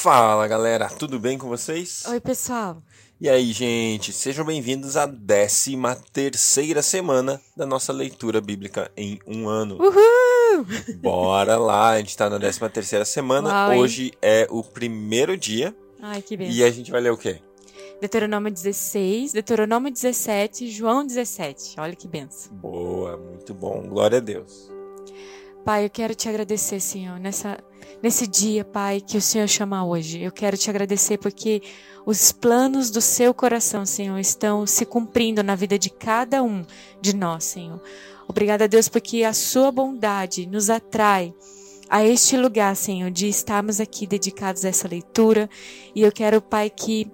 Fala galera, tudo bem com vocês? Oi, pessoal. E aí, gente, sejam bem-vindos à 13 terceira semana da nossa leitura bíblica em um ano. Uhul! Bora lá, a gente tá na 13 terceira semana. Uau? Hoje é o primeiro dia Ai, que bem. e a gente vai ler o quê? Deuteronômio 16, Deuteronômio 17, João 17. Olha que benção. Boa, muito bom, glória a Deus. Pai, eu quero te agradecer, Senhor, nessa, nesse dia, Pai, que o Senhor chama hoje. Eu quero te agradecer porque os planos do seu coração, Senhor, estão se cumprindo na vida de cada um de nós, Senhor. Obrigada, Deus, porque a sua bondade nos atrai a este lugar, Senhor, de estarmos aqui dedicados a essa leitura. E eu quero, Pai, que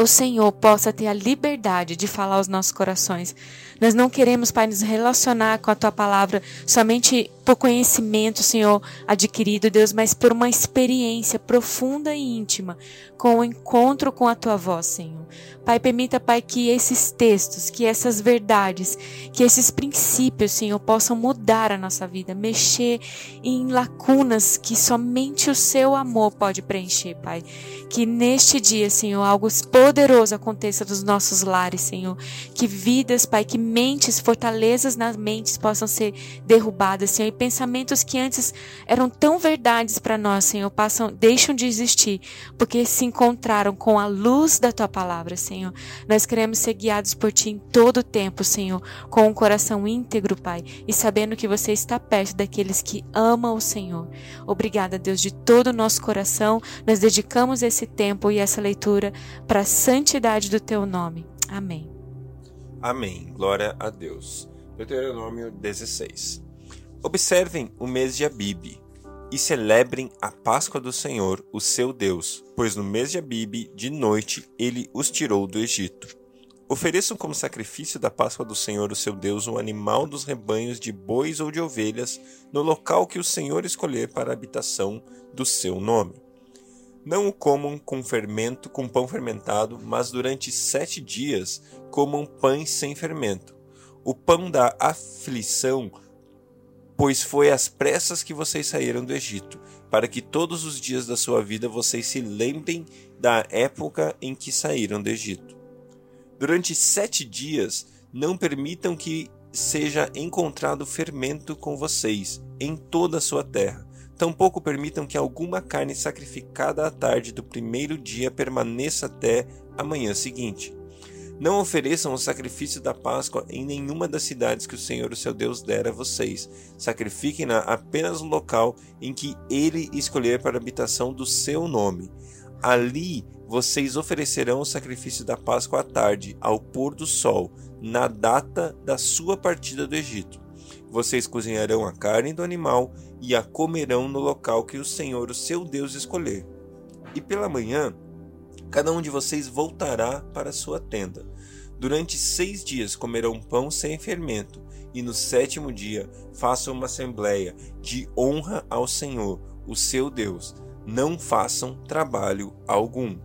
o Senhor possa ter a liberdade de falar aos nossos corações. Nós não queremos, Pai, nos relacionar com a tua palavra somente por conhecimento, Senhor, adquirido, Deus, mas por uma experiência profunda e íntima com o encontro com a tua voz, Senhor. Pai, permita, Pai, que esses textos, que essas verdades, que esses princípios, Senhor, possam mudar a nossa vida, mexer em lacunas que somente o seu amor pode preencher, Pai. Que neste dia, Senhor, algo poderoso aconteça nos nossos lares, Senhor. Que vidas, Pai, que mentes, fortalezas nas mentes possam ser derrubadas, Senhor. E pensamentos que antes eram tão verdades para nós, Senhor, passam, deixam de existir, porque se encontraram com a luz da tua palavra, Senhor. Nós queremos ser guiados por ti em todo o tempo, Senhor, com um coração íntegro, Pai, e sabendo que você está perto daqueles que amam o Senhor. Obrigada, Deus, de todo o nosso coração. Nós dedicamos esse tempo e essa leitura para a santidade do teu nome. Amém. Amém, glória a Deus. Deuteronômio 16. Observem o mês de Abibe e celebrem a Páscoa do Senhor, o seu Deus, pois no mês de Abibe, de noite, ele os tirou do Egito. Ofereçam como sacrifício da Páscoa do Senhor, o seu Deus, um animal dos rebanhos de bois ou de ovelhas, no local que o Senhor escolher para a habitação do seu nome. Não o comam com fermento, com pão fermentado, mas durante sete dias comam pães sem fermento. O pão da aflição, pois foi às pressas que vocês saíram do Egito, para que todos os dias da sua vida vocês se lembrem da época em que saíram do Egito. Durante sete dias, não permitam que seja encontrado fermento com vocês em toda a sua terra. Tampouco permitam que alguma carne sacrificada à tarde do primeiro dia permaneça até a manhã seguinte. Não ofereçam o sacrifício da Páscoa em nenhuma das cidades que o Senhor, o seu Deus, der a vocês. Sacrifiquem-na apenas no local em que ele escolher para a habitação do seu nome. Ali vocês oferecerão o sacrifício da Páscoa à tarde, ao pôr do sol, na data da sua partida do Egito. Vocês cozinharão a carne do animal e a comerão no local que o Senhor, o seu Deus, escolher. E pela manhã, cada um de vocês voltará para sua tenda. Durante seis dias comerão pão sem fermento, e no sétimo dia façam uma assembleia de honra ao Senhor, o seu Deus. Não façam trabalho algum.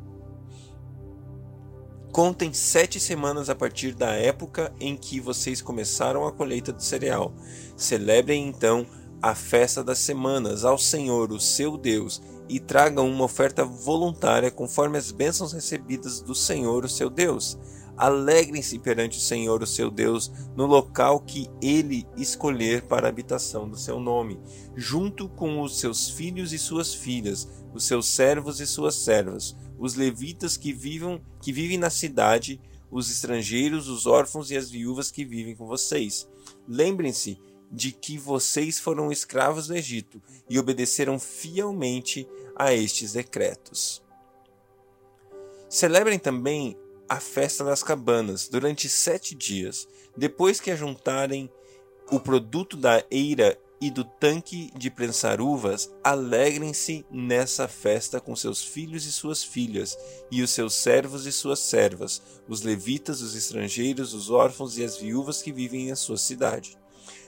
Contem sete semanas a partir da época em que vocês começaram a colheita do cereal. Celebrem então a festa das semanas ao Senhor, o seu Deus, e tragam uma oferta voluntária conforme as bênçãos recebidas do Senhor, o seu Deus. Alegrem-se perante o Senhor, o seu Deus, no local que ele escolher para a habitação do seu nome, junto com os seus filhos e suas filhas, os seus servos e suas servas, os levitas que vivam, que vivem na cidade, os estrangeiros, os órfãos e as viúvas que vivem com vocês. Lembrem-se de que vocês foram escravos do Egito e obedeceram fielmente a estes decretos. Celebrem também a festa das cabanas durante sete dias, depois que ajuntarem o produto da eira e do tanque de prensar uvas, alegrem-se nessa festa com seus filhos e suas filhas, e os seus servos e suas servas, os levitas, os estrangeiros, os órfãos e as viúvas que vivem em sua cidade.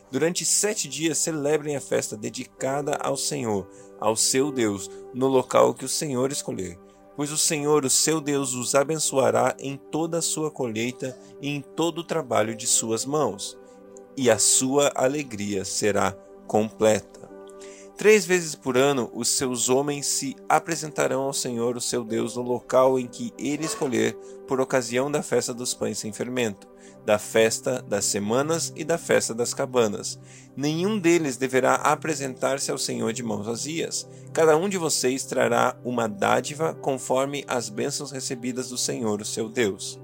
Durante sete dias celebrem a festa dedicada ao Senhor, ao seu Deus, no local que o Senhor escolher. Pois o Senhor, o seu Deus, os abençoará em toda a sua colheita e em todo o trabalho de suas mãos, e a sua alegria será completa. Três vezes por ano os seus homens se apresentarão ao Senhor, o seu Deus, no local em que ele escolher, por ocasião da festa dos pães sem fermento, da festa das semanas e da festa das cabanas. Nenhum deles deverá apresentar-se ao Senhor de mãos vazias. Cada um de vocês trará uma dádiva conforme as bênçãos recebidas do Senhor, o seu Deus.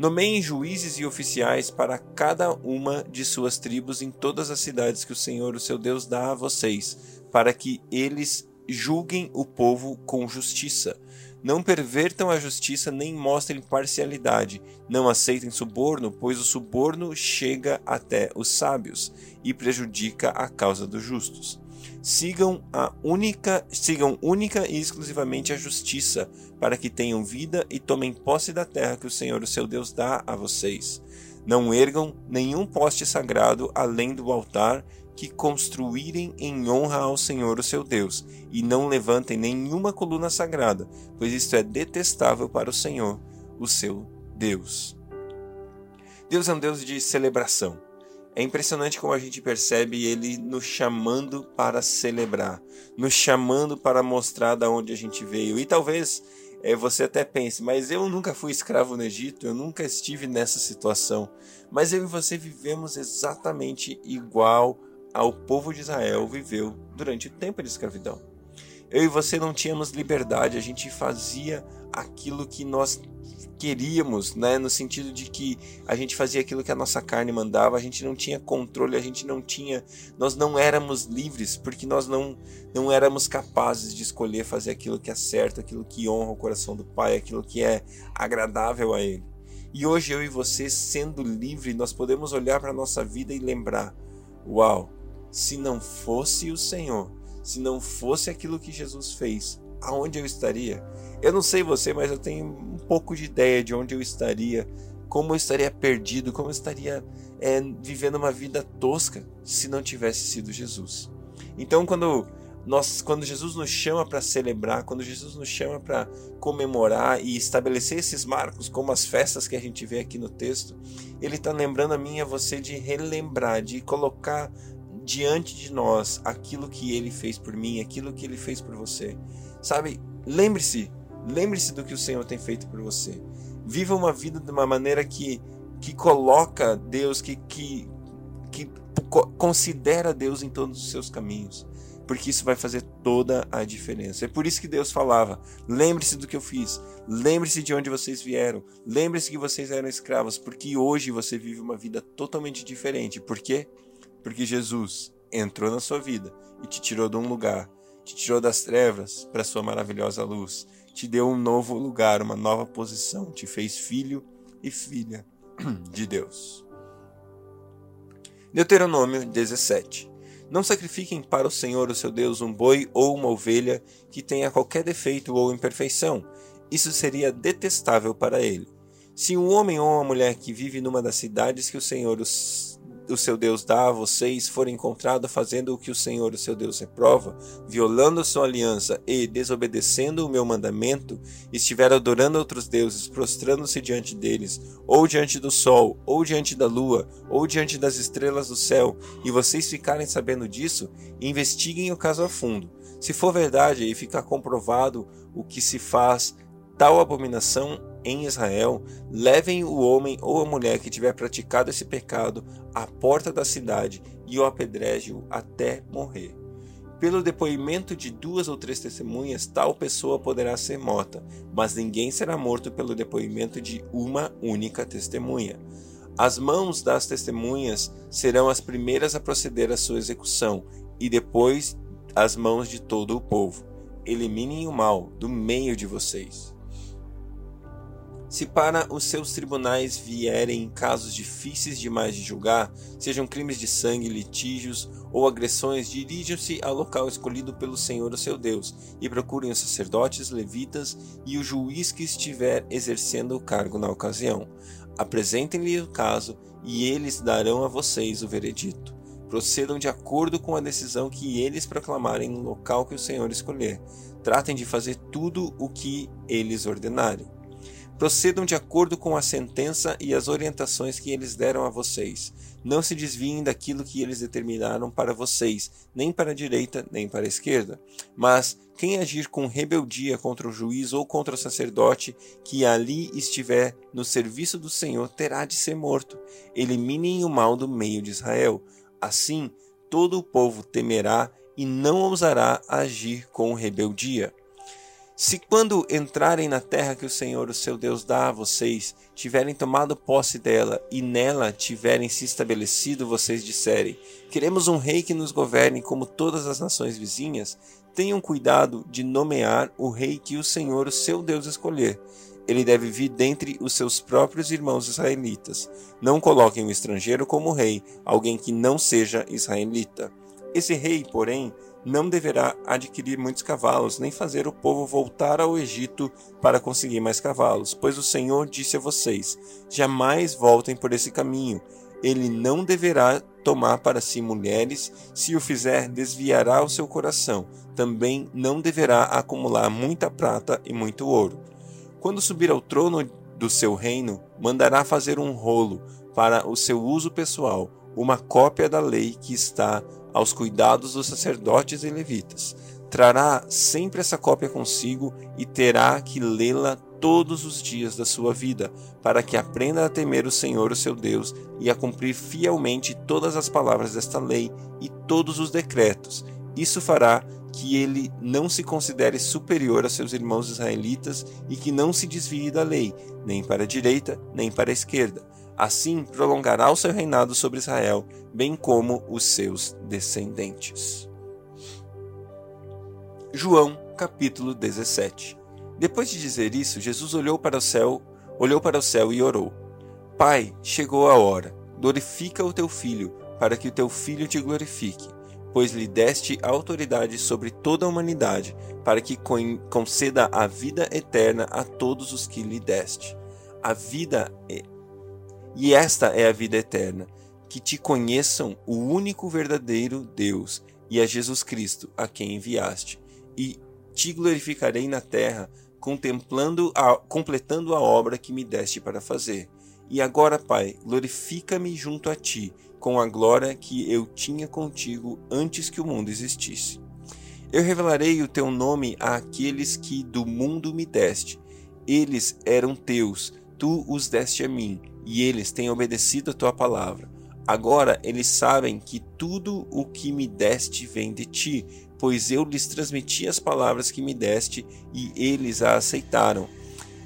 Nomeiem juízes e oficiais para cada uma de suas tribos em todas as cidades que o Senhor, o seu Deus, dá a vocês, para que eles julguem o povo com justiça. Não pervertam a justiça nem mostrem parcialidade. Não aceitem suborno, pois o suborno chega até os sábios e prejudica a causa dos justos sigam a única, sigam única e exclusivamente a justiça, para que tenham vida e tomem posse da terra que o Senhor, o seu Deus, dá a vocês. Não ergam nenhum poste sagrado além do altar que construírem em honra ao Senhor, o seu Deus, e não levantem nenhuma coluna sagrada, pois isto é detestável para o Senhor, o seu Deus. Deus é um Deus de celebração. É impressionante como a gente percebe ele nos chamando para celebrar, nos chamando para mostrar da onde a gente veio. E talvez é, você até pense, mas eu nunca fui escravo no Egito, eu nunca estive nessa situação. Mas eu e você vivemos exatamente igual ao povo de Israel viveu durante o tempo de escravidão. Eu e você não tínhamos liberdade, a gente fazia aquilo que nós queríamos, né? No sentido de que a gente fazia aquilo que a nossa carne mandava, a gente não tinha controle, a gente não tinha, nós não éramos livres porque nós não não éramos capazes de escolher fazer aquilo que é certo, aquilo que honra o coração do Pai, aquilo que é agradável a Ele. E hoje eu e você, sendo livre, nós podemos olhar para a nossa vida e lembrar: uau, se não fosse o Senhor, se não fosse aquilo que Jesus fez, aonde eu estaria? Eu não sei você, mas eu tenho um pouco de ideia de onde eu estaria, como eu estaria perdido, como eu estaria é, vivendo uma vida tosca se não tivesse sido Jesus. Então, quando nós, quando Jesus nos chama para celebrar, quando Jesus nos chama para comemorar e estabelecer esses marcos, como as festas que a gente vê aqui no texto, Ele está lembrando a mim e a você de relembrar, de colocar diante de nós aquilo que Ele fez por mim, aquilo que Ele fez por você. Sabe, lembre-se Lembre-se do que o Senhor tem feito por você. Viva uma vida de uma maneira que, que coloca Deus, que, que, que considera Deus em todos os seus caminhos. Porque isso vai fazer toda a diferença. É por isso que Deus falava: lembre-se do que eu fiz, lembre-se de onde vocês vieram, lembre-se que vocês eram escravos, porque hoje você vive uma vida totalmente diferente. Por quê? Porque Jesus entrou na sua vida e te tirou de um lugar, te tirou das trevas para sua maravilhosa luz te deu um novo lugar, uma nova posição, te fez filho e filha de Deus. Deuteronômio 17. Não sacrifiquem para o Senhor, o seu Deus, um boi ou uma ovelha que tenha qualquer defeito ou imperfeição. Isso seria detestável para ele. Se um homem ou uma mulher que vive numa das cidades que o Senhor o seu Deus dá a vocês for encontrado fazendo o que o Senhor, o seu Deus, reprova, violando sua aliança e desobedecendo o meu mandamento, estiver adorando outros deuses, prostrando-se diante deles, ou diante do sol, ou diante da lua, ou diante das estrelas do céu, e vocês ficarem sabendo disso, investiguem o caso a fundo. Se for verdade e ficar comprovado o que se faz tal abominação em Israel, levem o homem ou a mulher que tiver praticado esse pecado à porta da cidade e o apedreje-o até morrer. Pelo depoimento de duas ou três testemunhas, tal pessoa poderá ser morta, mas ninguém será morto pelo depoimento de uma única testemunha. As mãos das testemunhas serão as primeiras a proceder à sua execução, e depois as mãos de todo o povo. Eliminem o mal do meio de vocês. Se para os seus tribunais vierem casos difíceis demais de julgar, sejam crimes de sangue, litígios ou agressões, dirijam-se ao local escolhido pelo Senhor, o seu Deus, e procurem os sacerdotes, levitas e o juiz que estiver exercendo o cargo na ocasião. Apresentem-lhe o caso e eles darão a vocês o veredito. Procedam de acordo com a decisão que eles proclamarem no local que o Senhor escolher. Tratem de fazer tudo o que eles ordenarem. Procedam de acordo com a sentença e as orientações que eles deram a vocês. Não se desviem daquilo que eles determinaram para vocês, nem para a direita, nem para a esquerda. Mas quem agir com rebeldia contra o juiz ou contra o sacerdote que ali estiver no serviço do Senhor terá de ser morto. Eliminem o mal do meio de Israel. Assim, todo o povo temerá e não ousará agir com rebeldia. Se quando entrarem na terra que o Senhor, o seu Deus, dá a vocês, tiverem tomado posse dela e nela tiverem se estabelecido, vocês disserem: Queremos um rei que nos governe como todas as nações vizinhas, tenham cuidado de nomear o rei que o Senhor, o seu Deus, escolher. Ele deve vir dentre os seus próprios irmãos israelitas. Não coloquem um estrangeiro como rei, alguém que não seja israelita. Esse rei, porém, não deverá adquirir muitos cavalos, nem fazer o povo voltar ao Egito para conseguir mais cavalos, pois o Senhor disse a vocês: jamais voltem por esse caminho. Ele não deverá tomar para si mulheres, se o fizer, desviará o seu coração. Também não deverá acumular muita prata e muito ouro. Quando subir ao trono do seu reino, mandará fazer um rolo para o seu uso pessoal, uma cópia da lei que está aos cuidados dos sacerdotes e levitas. Trará sempre essa cópia consigo e terá que lê-la todos os dias da sua vida, para que aprenda a temer o Senhor, o seu Deus, e a cumprir fielmente todas as palavras desta lei e todos os decretos. Isso fará que ele não se considere superior a seus irmãos israelitas e que não se desvie da lei, nem para a direita, nem para a esquerda Assim prolongará o seu reinado sobre Israel, bem como os seus descendentes. João capítulo 17 Depois de dizer isso, Jesus olhou para o céu, olhou para o céu e orou: Pai, chegou a hora. Glorifica o teu filho, para que o teu filho te glorifique, pois lhe deste autoridade sobre toda a humanidade, para que conceda a vida eterna a todos os que lhe deste. A vida e esta é a vida eterna, que te conheçam o único verdadeiro Deus e a Jesus Cristo, a quem enviaste. E te glorificarei na terra, contemplando a, completando a obra que me deste para fazer. E agora, Pai, glorifica-me junto a ti, com a glória que eu tinha contigo antes que o mundo existisse. Eu revelarei o teu nome àqueles que do mundo me deste. Eles eram teus, tu os deste a mim, e eles têm obedecido a tua palavra. Agora eles sabem que tudo o que me deste vem de ti, pois eu lhes transmiti as palavras que me deste e eles a aceitaram.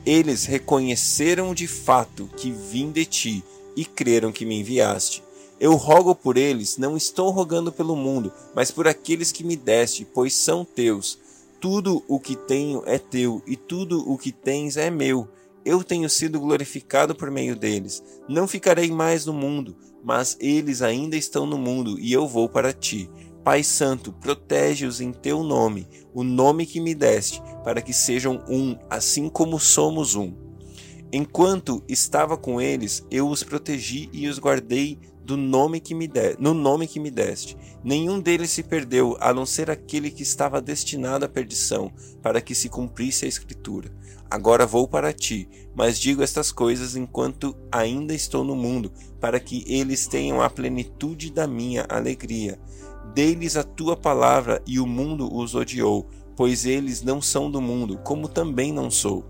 Eles reconheceram de fato que vim de ti e creram que me enviaste. Eu rogo por eles, não estou rogando pelo mundo, mas por aqueles que me deste, pois são teus. Tudo o que tenho é teu, e tudo o que tens é meu eu tenho sido glorificado por meio deles. Não ficarei mais no mundo, mas eles ainda estão no mundo e eu vou para ti. Pai Santo, protege-os em teu nome, o nome que me deste, para que sejam um, assim como somos um. Enquanto estava com eles, eu os protegi e os guardei do nome que me de, no nome que me deste. Nenhum deles se perdeu, a não ser aquele que estava destinado à perdição, para que se cumprisse a escritura. Agora vou para ti, mas digo estas coisas enquanto ainda estou no mundo, para que eles tenham a plenitude da minha alegria. Dei-lhes a tua palavra e o mundo os odiou, pois eles não são do mundo, como também não sou.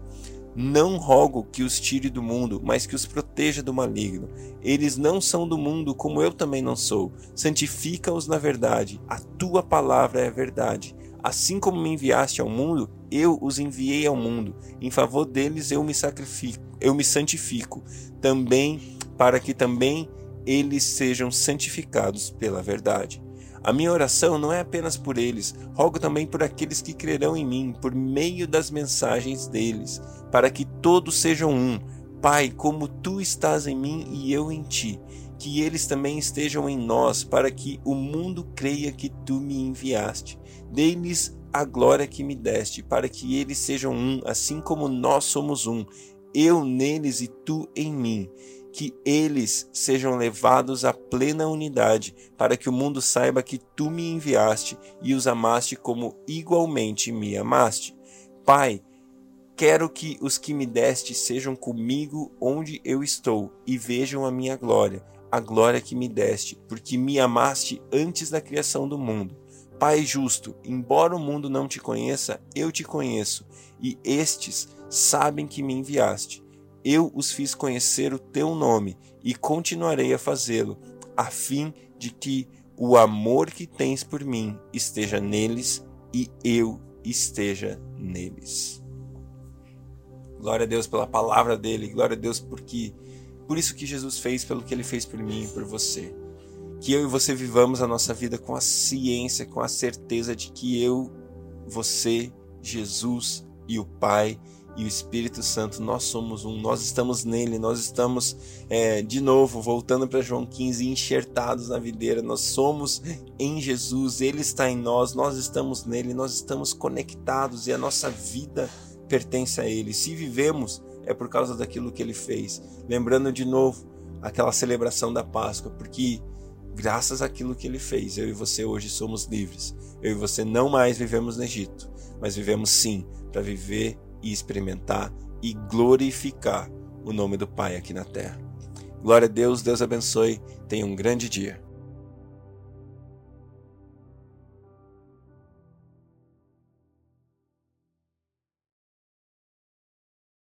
Não rogo que os tire do mundo, mas que os proteja do maligno. Eles não são do mundo, como eu também não sou. Santifica-os na verdade. A tua palavra é a verdade. Assim como me enviaste ao mundo, eu os enviei ao mundo. Em favor deles eu me sacrifico, eu me santifico, também para que também eles sejam santificados pela verdade. A minha oração não é apenas por eles, rogo também por aqueles que crerão em mim por meio das mensagens deles, para que todos sejam um. Pai, como tu estás em mim e eu em ti, que eles também estejam em nós, para que o mundo creia que tu me enviaste. Dei-lhes a glória que me deste, para que eles sejam um, assim como nós somos um, eu neles e tu em mim. Que eles sejam levados à plena unidade, para que o mundo saiba que tu me enviaste e os amaste como igualmente me amaste. Pai, Quero que os que me deste sejam comigo onde eu estou e vejam a minha glória, a glória que me deste, porque me amaste antes da criação do mundo. Pai justo, embora o mundo não te conheça, eu te conheço, e estes sabem que me enviaste. Eu os fiz conhecer o teu nome e continuarei a fazê-lo, a fim de que o amor que tens por mim esteja neles e eu esteja neles. Glória a Deus pela palavra dele, glória a Deus porque por isso que Jesus fez, pelo que ele fez por mim e por você. Que eu e você vivamos a nossa vida com a ciência, com a certeza de que eu, você, Jesus e o Pai e o Espírito Santo, nós somos um, nós estamos nele, nós estamos, é, de novo, voltando para João 15, enxertados na videira, nós somos em Jesus, ele está em nós, nós estamos nele, nós estamos conectados e a nossa vida pertence a ele. Se vivemos, é por causa daquilo que ele fez. Lembrando de novo aquela celebração da Páscoa, porque graças àquilo que ele fez, eu e você hoje somos livres. Eu e você não mais vivemos no Egito, mas vivemos sim para viver e experimentar e glorificar o nome do Pai aqui na terra. Glória a Deus, Deus abençoe, tenha um grande dia.